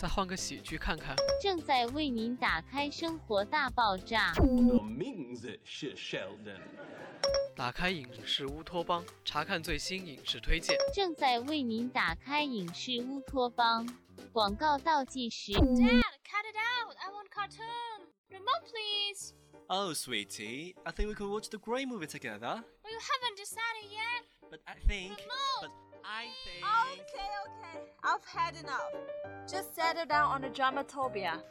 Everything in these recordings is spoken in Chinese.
再换个喜剧看看。正在为您打开《生活大爆炸》。我名字是 Sheldon。打开影视乌托邦，查看最新影视推荐。正在为您打开影视乌托邦。广告倒计时。Dad, cut it out! I want cartoon. Remote, please. Oh, sweetie, I think we could watch the Grey movie together. Well, you haven't decided yet. But I think. Remote. But I think. Okay, okay. Had enough. Just settle down on the dramatopia.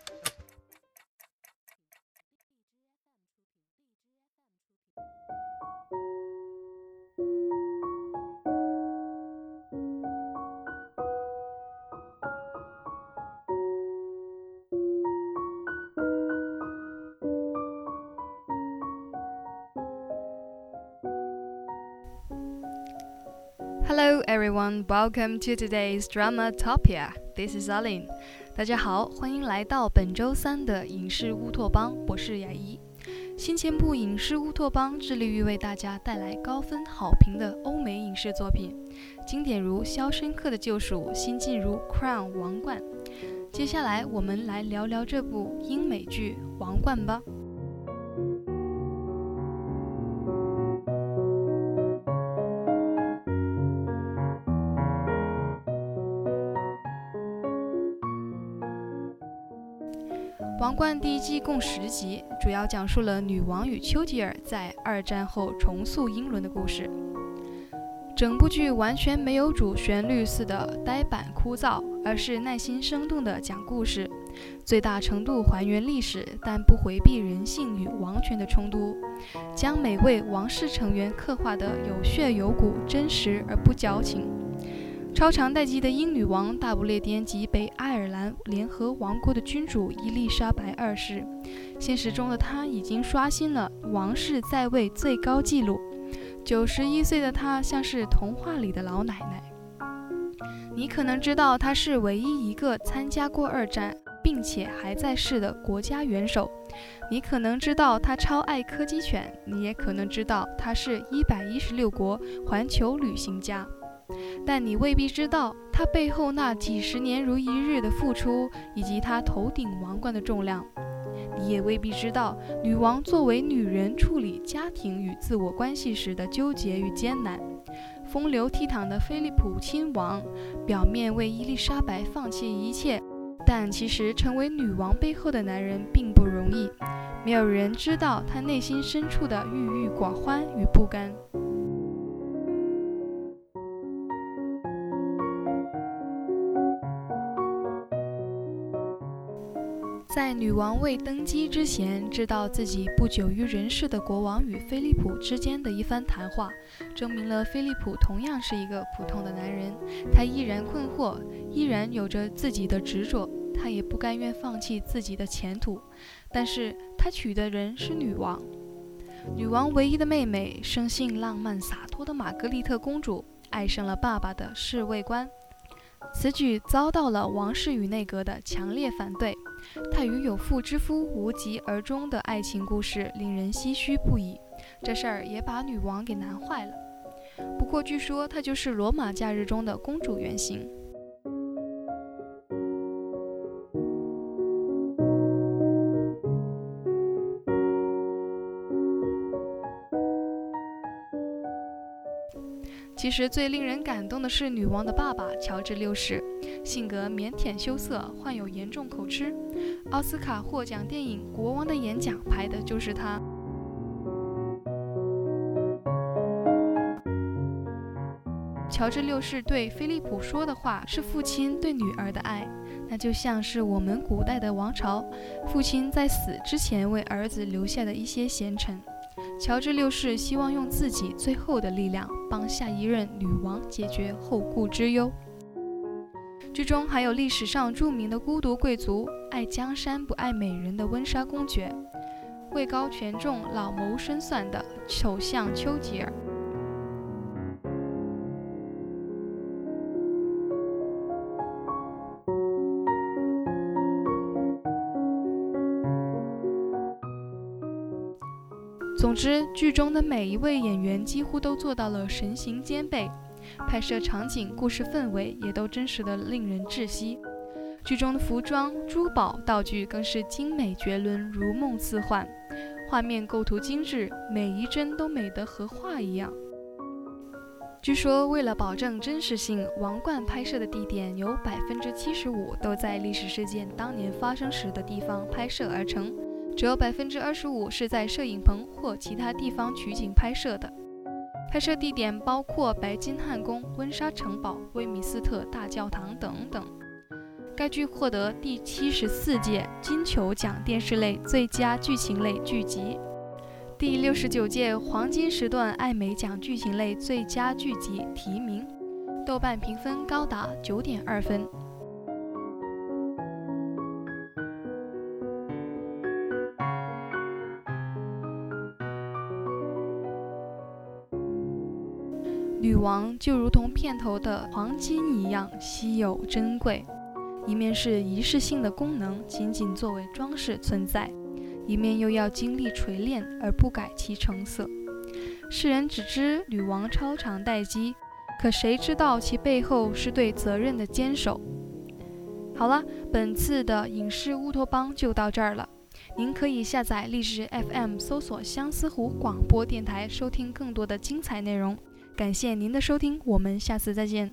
Everyone, welcome to today's Dramatopia. This is Alin. 大家好，欢迎来到本周三的影视乌托邦。我是雅怡。新前部影视乌托邦致力于为大家带来高分好评的欧美影视作品，经典如《肖申克的救赎》，新晋如《Crown》王冠。接下来我们来聊聊这部英美剧《王冠》吧。《王冠》第一季共十集，主要讲述了女王与丘吉尔在二战后重塑英伦的故事。整部剧完全没有主旋律似的呆板枯燥，而是耐心生动地讲故事，最大程度还原历史，但不回避人性与王权的冲突，将每位王室成员刻画得有血有骨、真实而不矫情。超长待机的英女王大不列颠及北爱尔兰联合王国的君主伊丽莎白二世，现实中的她已经刷新了王室在位最高纪录。九十一岁的她像是童话里的老奶奶。你可能知道她是唯一一个参加过二战并且还在世的国家元首。你可能知道她超爱柯基犬，你也可能知道她是一百一十六国环球旅行家。但你未必知道她背后那几十年如一日的付出，以及她头顶王冠的重量。你也未必知道女王作为女人处理家庭与自我关系时的纠结与艰难。风流倜傥的菲利普亲王，表面为伊丽莎白放弃一切，但其实成为女王背后的男人并不容易。没有人知道他内心深处的郁郁寡欢与不甘。在女王未登基之前，知道自己不久于人世的国王与菲利普之间的一番谈话，证明了菲利普同样是一个普通的男人。他依然困惑，依然有着自己的执着，他也不甘愿放弃自己的前途。但是他娶的人是女王，女王唯一的妹妹，生性浪漫洒脱的玛格丽特公主，爱上了爸爸的侍卫官。此举遭到了王室与内阁的强烈反对。他与有妇之夫无疾而终的爱情故事令人唏嘘不已。这事儿也把女王给难坏了。不过据说她就是《罗马假日》中的公主原型。其实最令人感动的是女王的爸爸乔治六世，性格腼腆羞涩，患有严重口吃。奥斯卡获奖电影《国王的演讲》拍的就是他。乔治六世对菲利普说的话是父亲对女儿的爱，那就像是我们古代的王朝，父亲在死之前为儿子留下的一些贤臣。乔治六世希望用自己最后的力量帮下一任女王解决后顾之忧。剧中还有历史上著名的孤独贵族、爱江山不爱美人的温莎公爵。位高权重、老谋深算的首相丘吉尔。总之，剧中的每一位演员几乎都做到了神形兼备，拍摄场景、故事氛围也都真实的令人窒息。剧中的服装、珠宝、道具更是精美绝伦，如梦似幻，画面构图精致，每一帧都美得和画一样。据说，为了保证真实性，王冠拍摄的地点有百分之七十五都在历史事件当年发生时的地方拍摄而成。只有百分之二十五是在摄影棚或其他地方取景拍摄的。拍摄地点包括白金汉宫、温莎城堡、威米斯特大教堂等等。该剧获得第七十四届金球奖电视类最佳剧情类剧集、第六十九届黄金时段艾美奖剧情类最佳剧集提名，豆瓣评分高达九点二分。王就如同片头的黄金一样稀有珍贵，一面是仪式性的功能，仅仅作为装饰存在，一面又要经历锤炼而不改其成色。世人只知女王超长待机，可谁知道其背后是对责任的坚守？好了，本次的影视乌托邦就到这儿了。您可以下载荔枝 FM，搜索相思湖广播电台，收听更多的精彩内容。感谢您的收听，我们下次再见。